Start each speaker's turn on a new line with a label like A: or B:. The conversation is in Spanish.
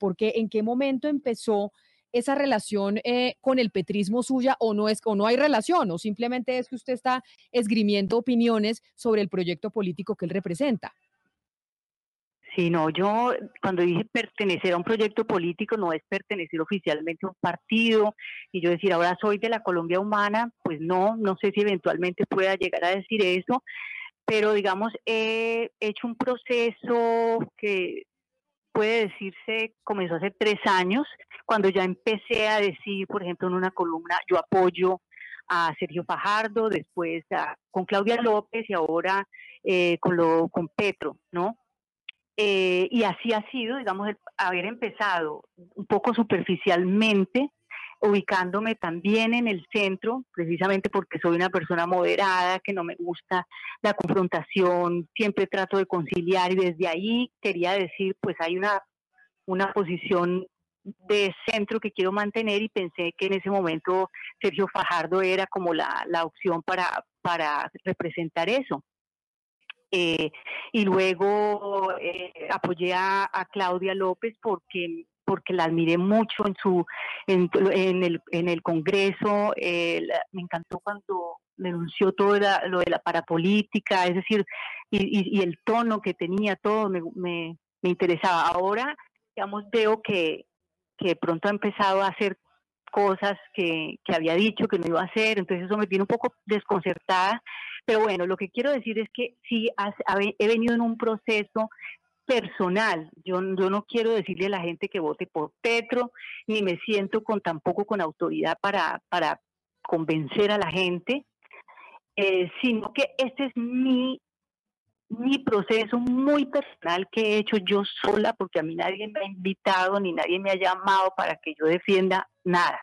A: por qué, en qué momento empezó esa relación eh, con el petrismo suya o no es o no hay relación o simplemente es que usted está esgrimiendo opiniones sobre el proyecto político que él representa.
B: Sí, no, yo cuando dije pertenecer a un proyecto político no es pertenecer oficialmente a un partido y yo decir ahora soy de la Colombia Humana, pues no, no sé si eventualmente pueda llegar a decir eso, pero digamos he hecho un proceso que puede decirse comenzó hace tres años, cuando ya empecé a decir, por ejemplo, en una columna, yo apoyo a Sergio Fajardo, después con Claudia López y ahora eh, con, lo, con Petro, ¿no? Eh, y así ha sido, digamos, haber empezado un poco superficialmente, ubicándome también en el centro, precisamente porque soy una persona moderada, que no me gusta la confrontación, siempre trato de conciliar y desde ahí quería decir, pues hay una, una posición de centro que quiero mantener y pensé que en ese momento Sergio Fajardo era como la, la opción para, para representar eso. Eh, y luego eh, apoyé a, Claudia López porque porque la admiré mucho en su en, el, en el Congreso me encantó cuando denunció todo lo de la parapolítica es decir y, el tono que tenía todo me, me, interesaba. Ahora digamos veo que que pronto ha empezado a hacer cosas que, que había dicho que no iba a hacer entonces eso me tiene un poco desconcertada pero bueno, lo que quiero decir es que sí he venido en un proceso personal. Yo, yo no quiero decirle a la gente que vote por Petro, ni me siento con tampoco con autoridad para, para convencer a la gente, eh, sino que este es mi, mi proceso muy personal que he hecho yo sola, porque a mí nadie me ha invitado ni nadie me ha llamado para que yo defienda nada.